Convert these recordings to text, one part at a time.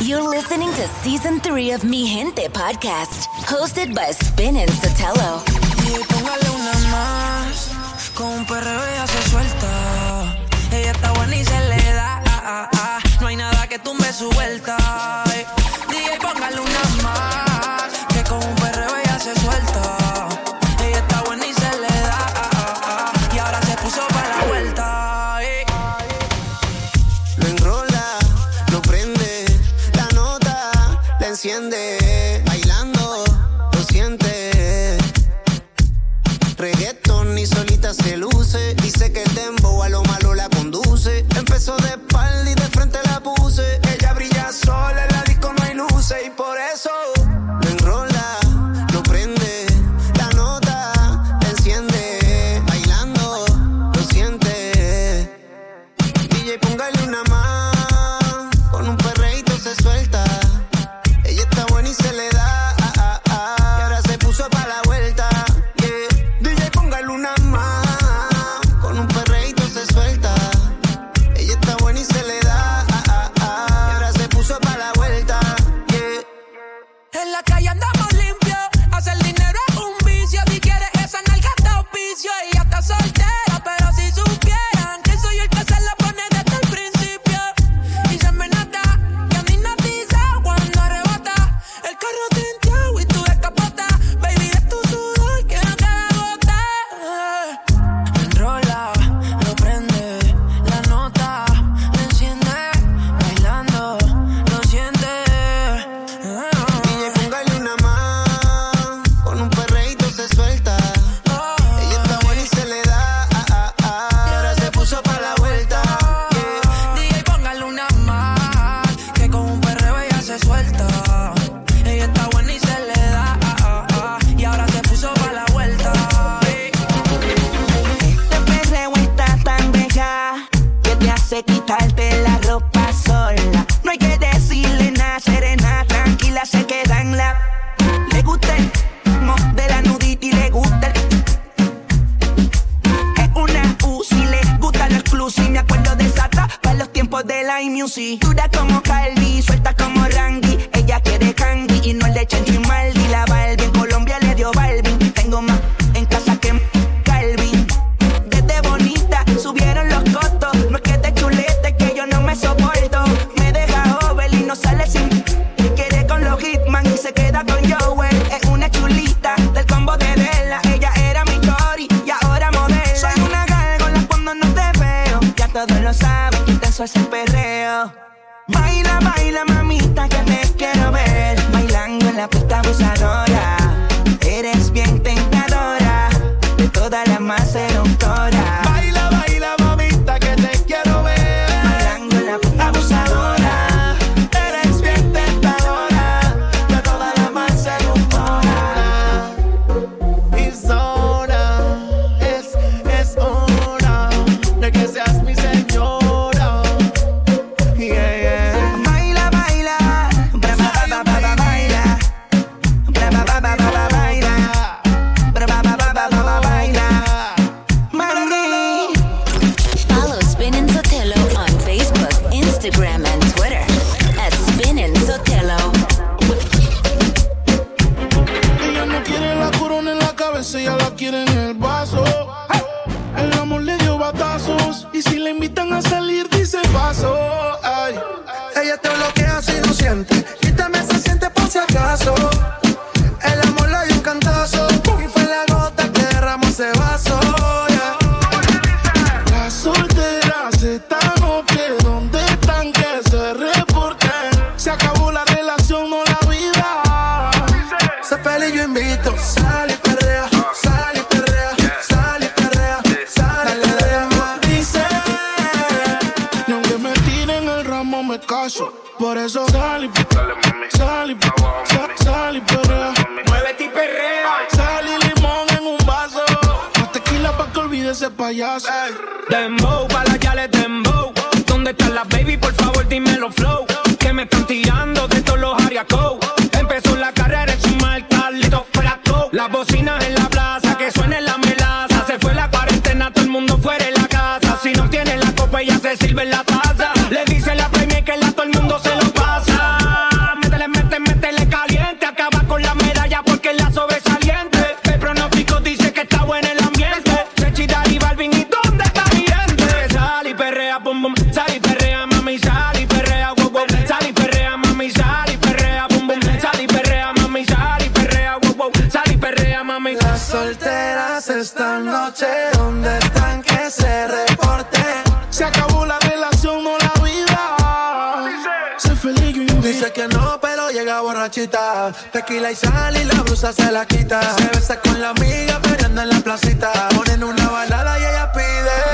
You're listening to season three of Mi Gente podcast, hosted by Spin and Sotelo. Y póngale una más, con un perreo ella se suelta. Ella está buena y se le da, ah, ah, ah. no hay nada que tumbe su vuelta. Y póngale una más. enciende. vuelve la Tequila y sal y la blusa se la quita. Se besa con la amiga, pero anda en la placita. Ponen una balada y ella pide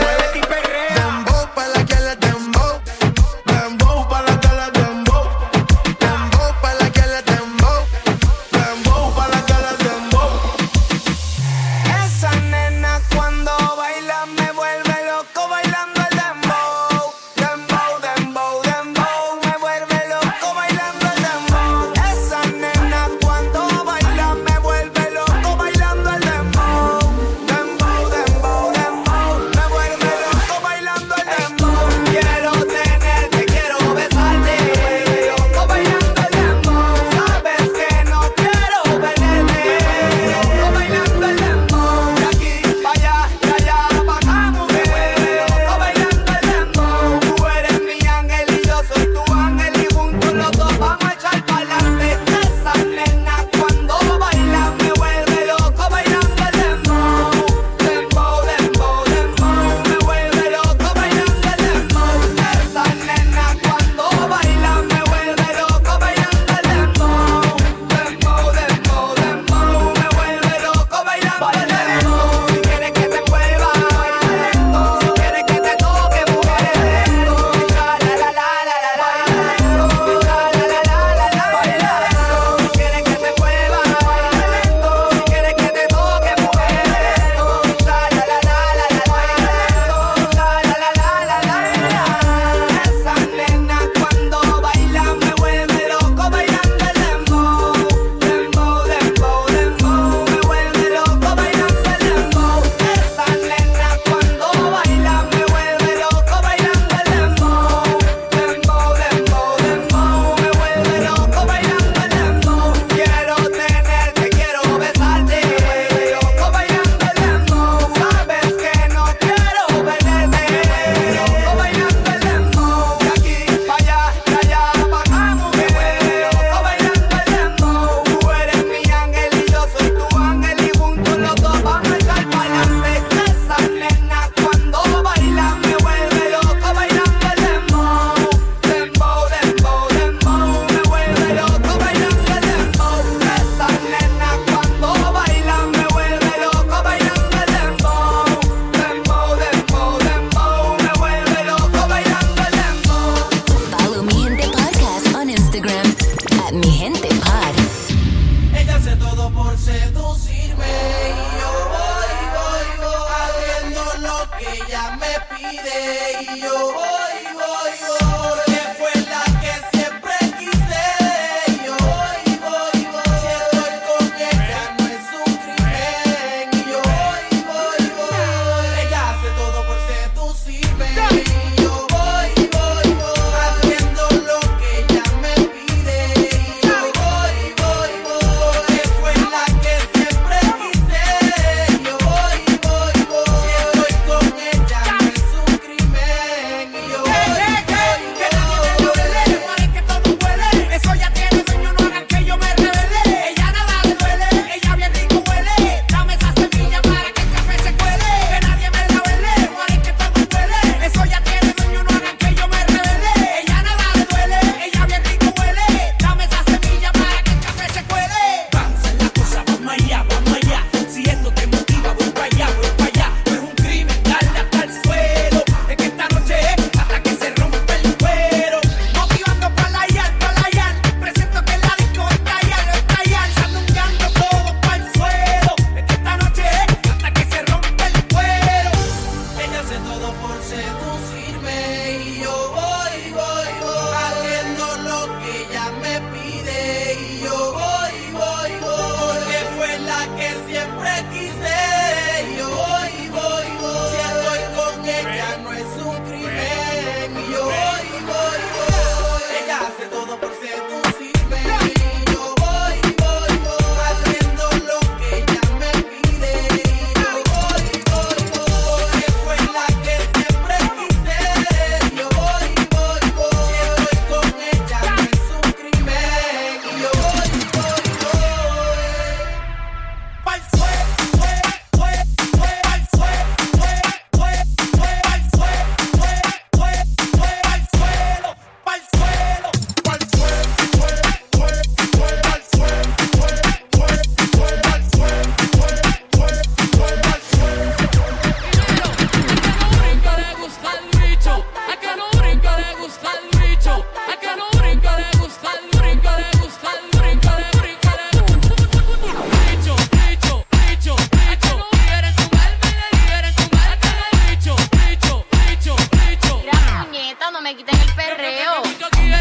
creo.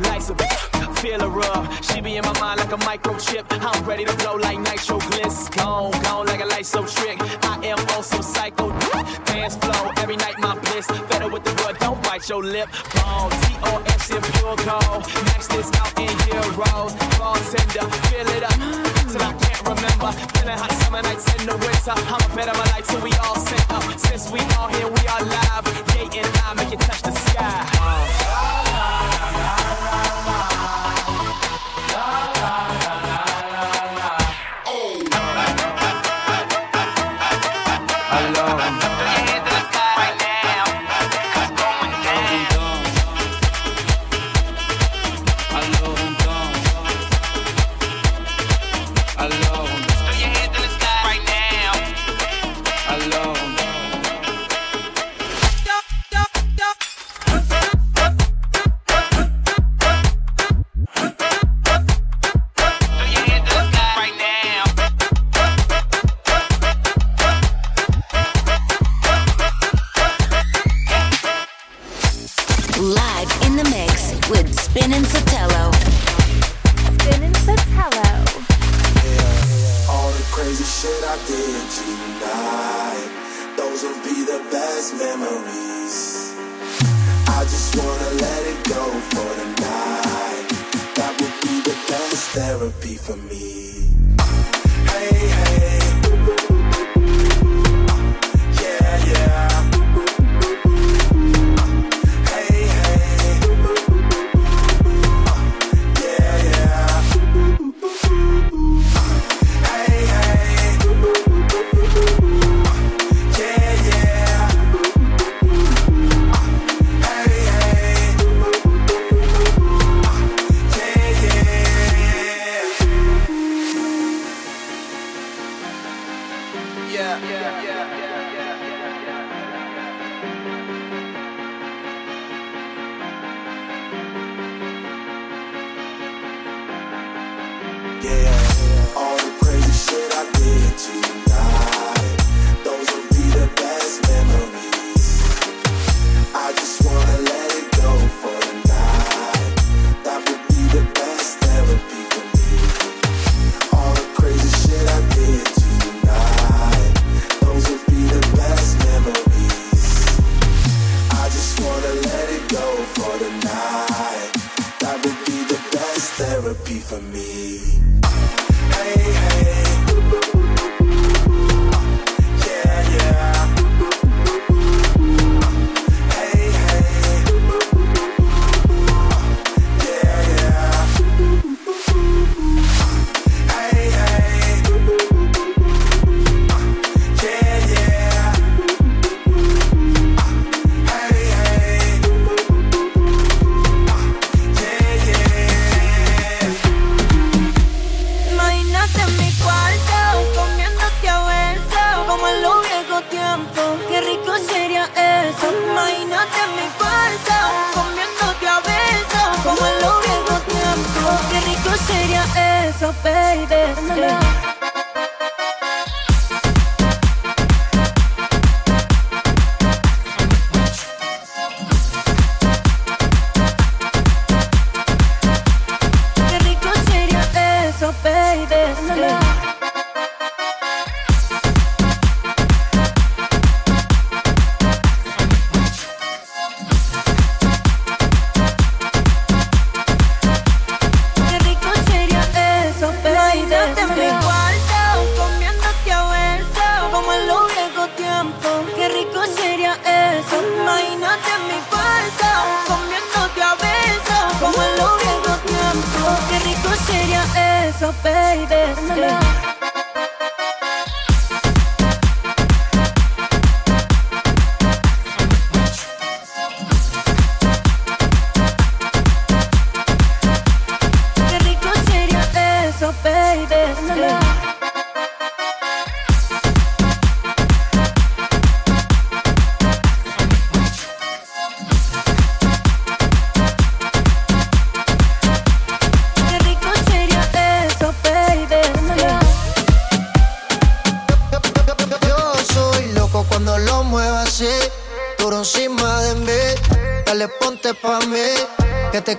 Lights up, Feel her rub. She be in my mind like a microchip. I'm ready to blow like nitro glitz. Gone, gone like a light so trick. I am on some psycho dance flow. Every night my bliss. Better with the word, don't bite your lip. Ball, T-O-S in pure gold. Max this out in euros. Bartender, fill it up till I can't remember. Feeling hot summer nights in the winter. I'm a bit my life till we all set up. Since we all here, we are live. Yay and I make it touch the sky. Uh.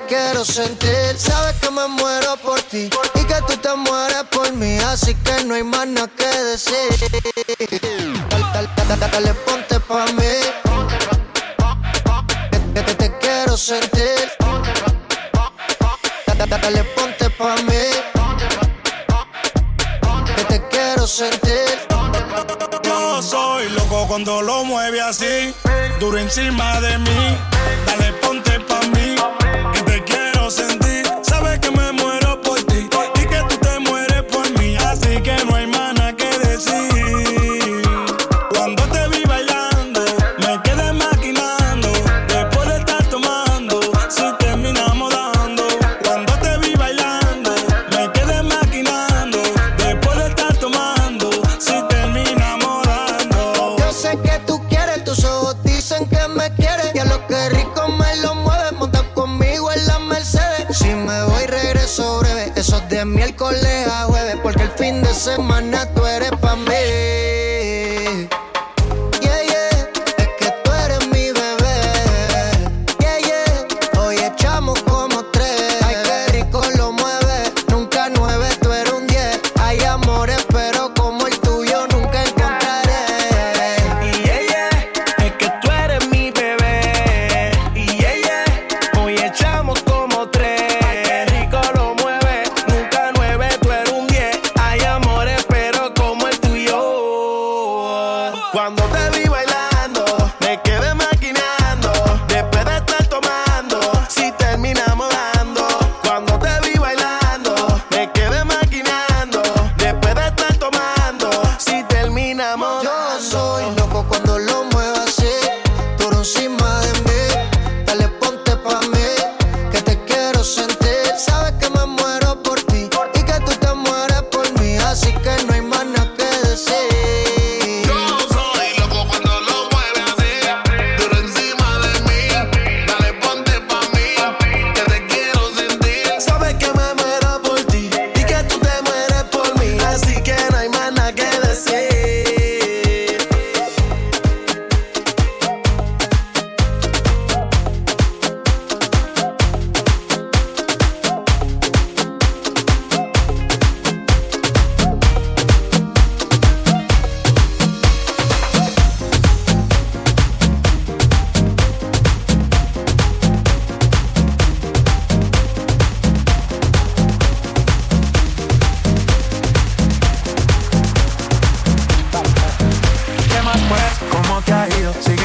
quiero sentir. Sabes que me muero por ti y que tú te mueres por mí, así que no hay más nada que decir. Dale, dale, dale ponte pa' mí. Que te, te quiero sentir. Dale, ponte pa' mí. Que te quiero sentir. Yo soy loco cuando lo mueve así, duro encima de mí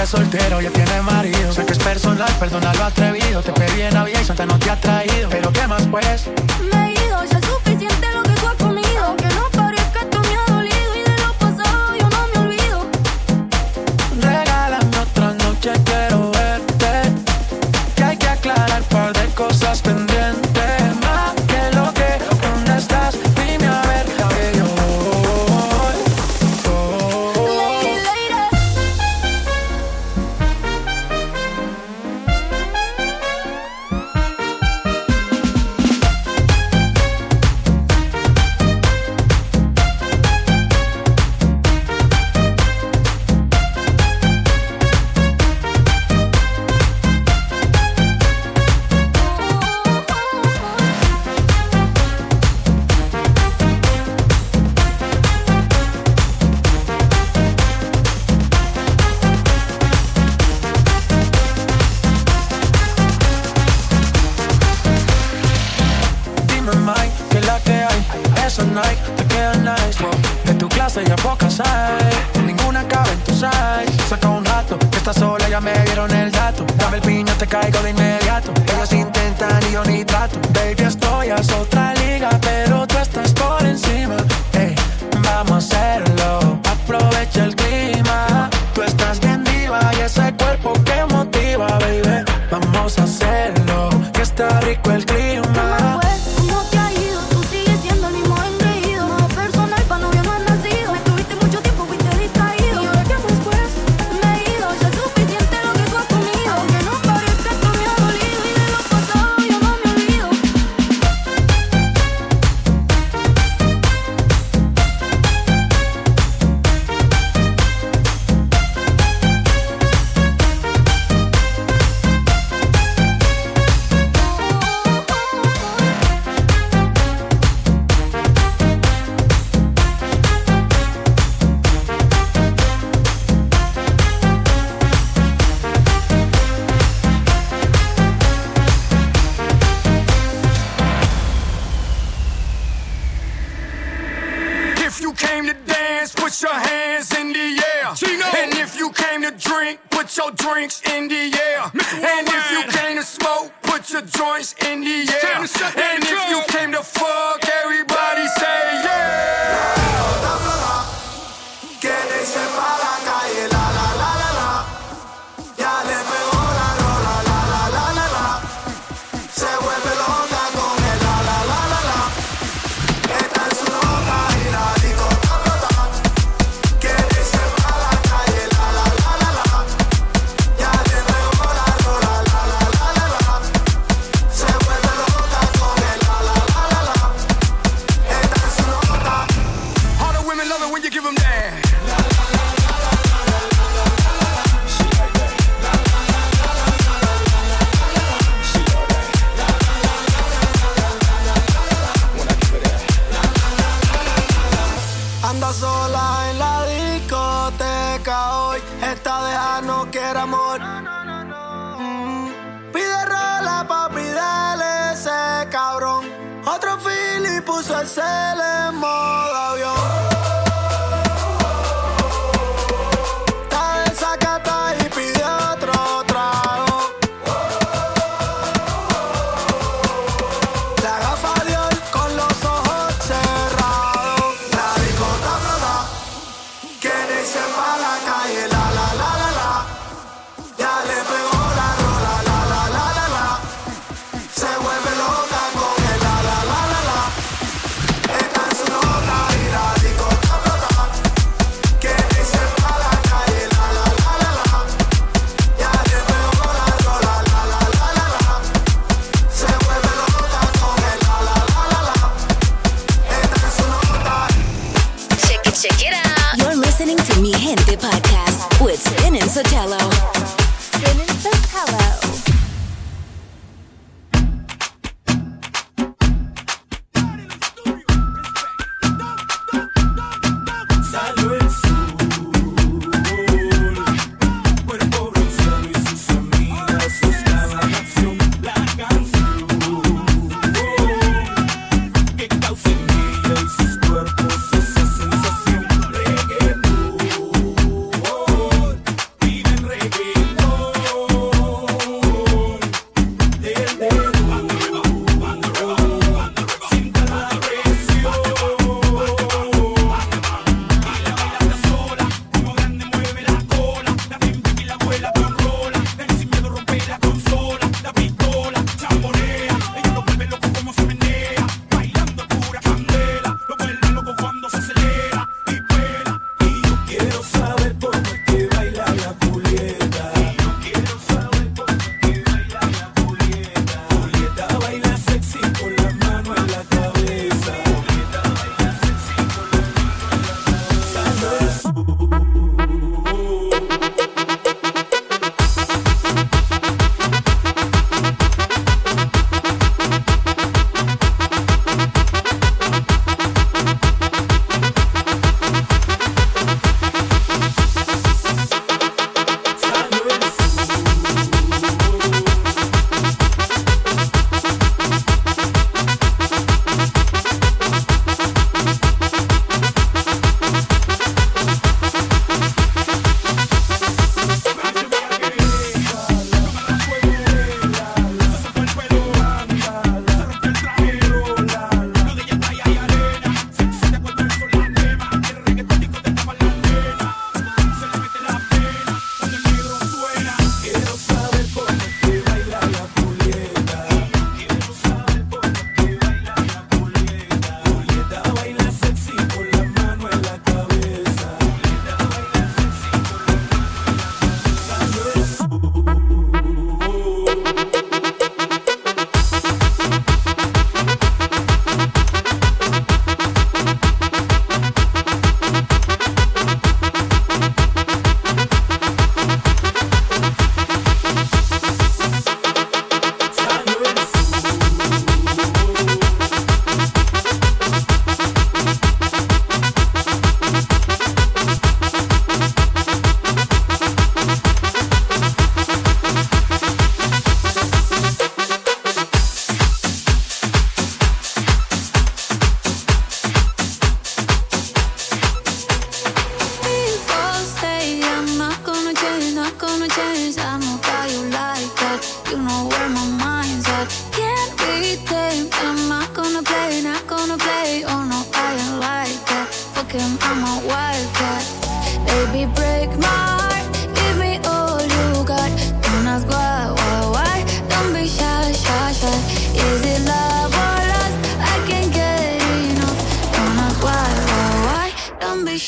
sigue soltero, ya tiene marido. Sé que es personal, perdona lo atrevido. Te pedí en vida y Santa no te ha traído. Pero ¿qué más pues? Me he ido, ya es suficiente lo que tú has comido. Aunque no parezca, esto me ha dolido y de lo pasado yo no me olvido. Regálame otra noche, quiero verte. Que hay que aclarar un par de cosas pendientes. El clima.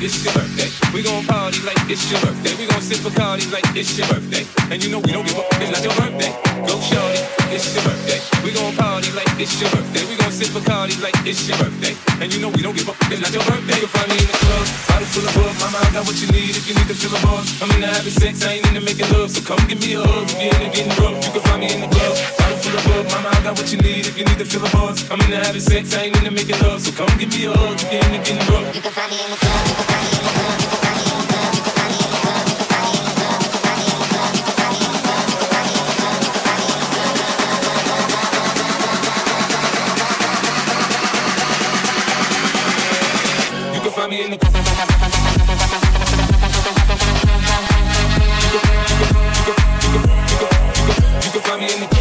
It's good gon' party like it's your birthday. We gon' sip Bacardi like it's your birthday. And you know we don't give up, it's not your birthday. Go shorty, it's your birthday. We gon' party like it's your birthday. We gon' sip Bacardi like it's your birthday. And you know we don't give up, it's not your birthday. You'll find me in the club, bottle full of bug. Mama, I got what you need if you need to feel a buzz. I'm into having sex, I ain't into making love. So come give me a hug. If you're into getting rough, you can find me in the club, bottle full of bug. Mama, I got what you need if you need to feel a buzz. I'm into having sex, I ain't into making love. So come give me a hug. If you're into getting rough, you can find me in the club. You can find me in the club. You can find me in the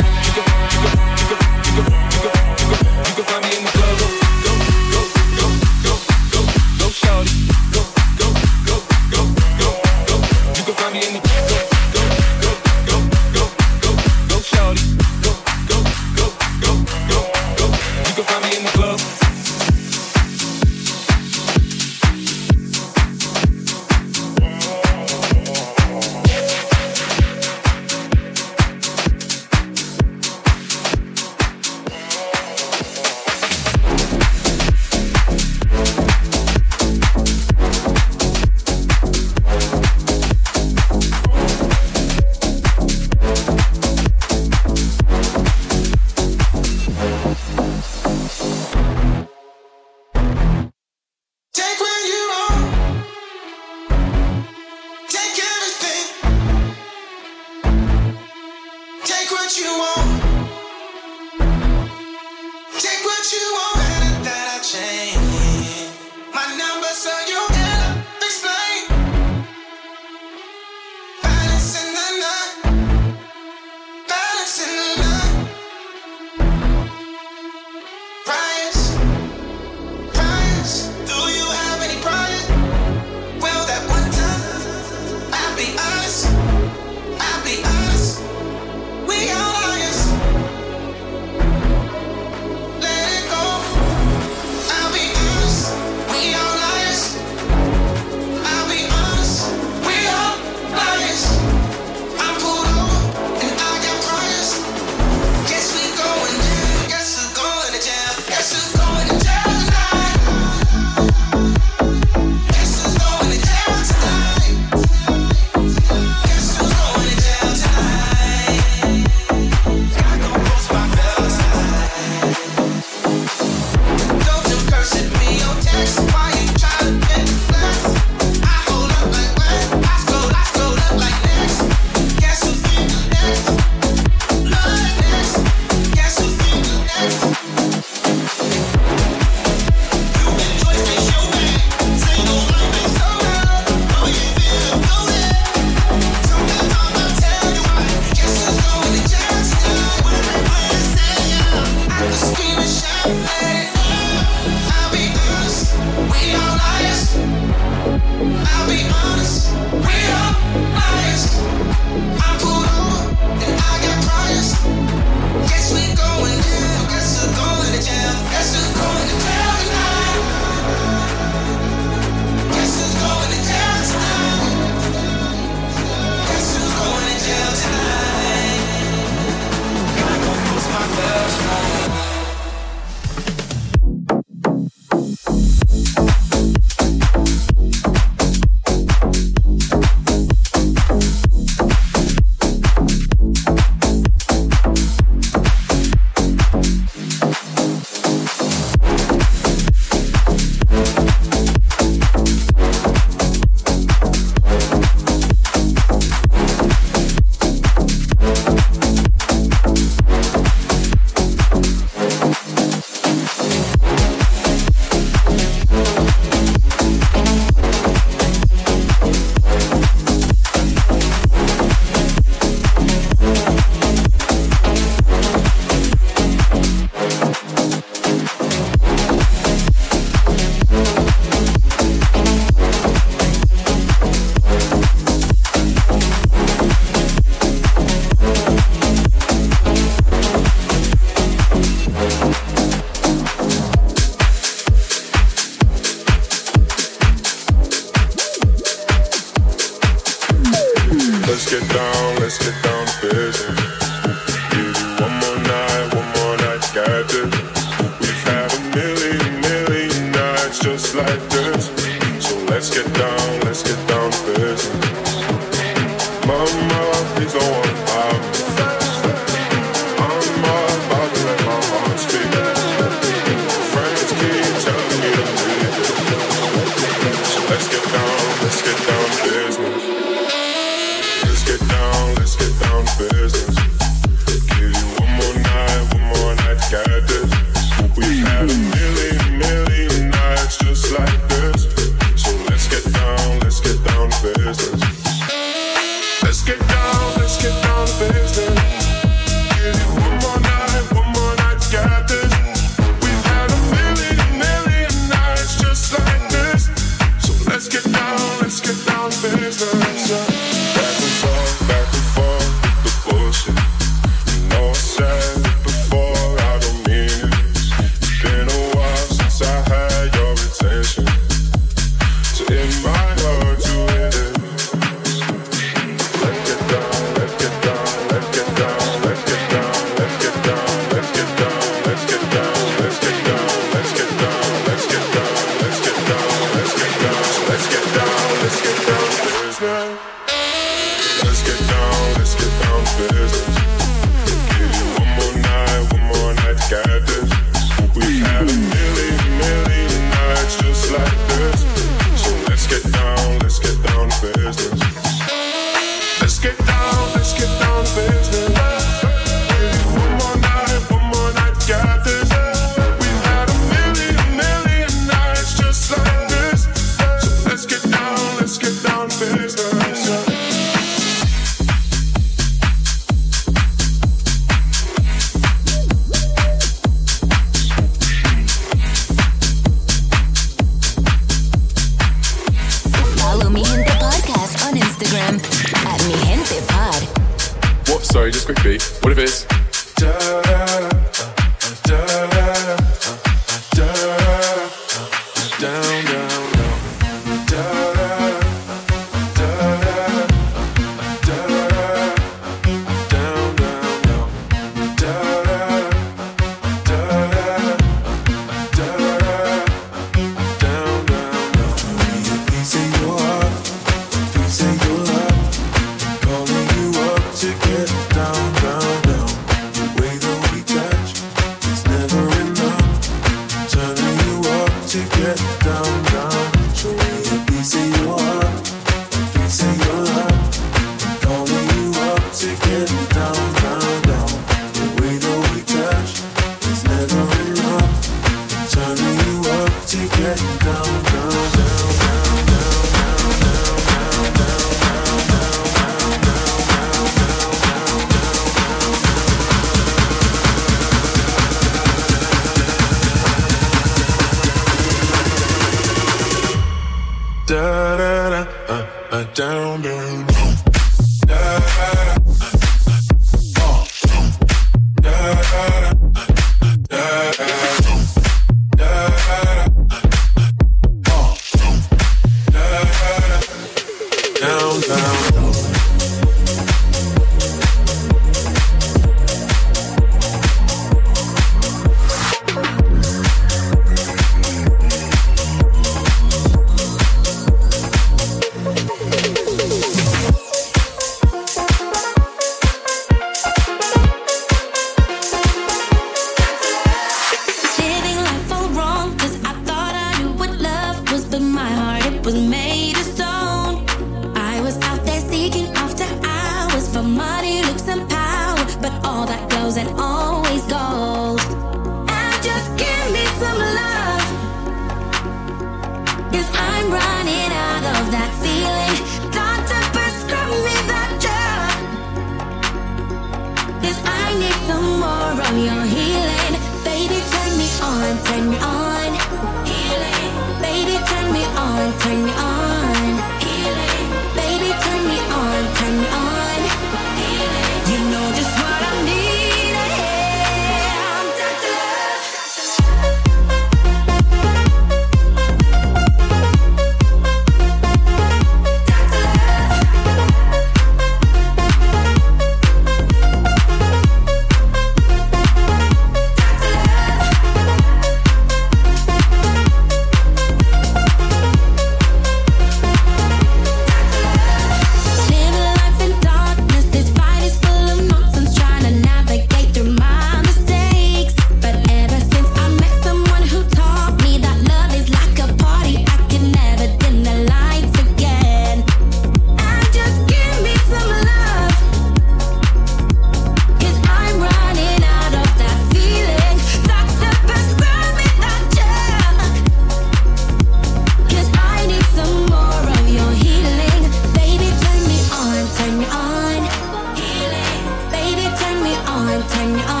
on,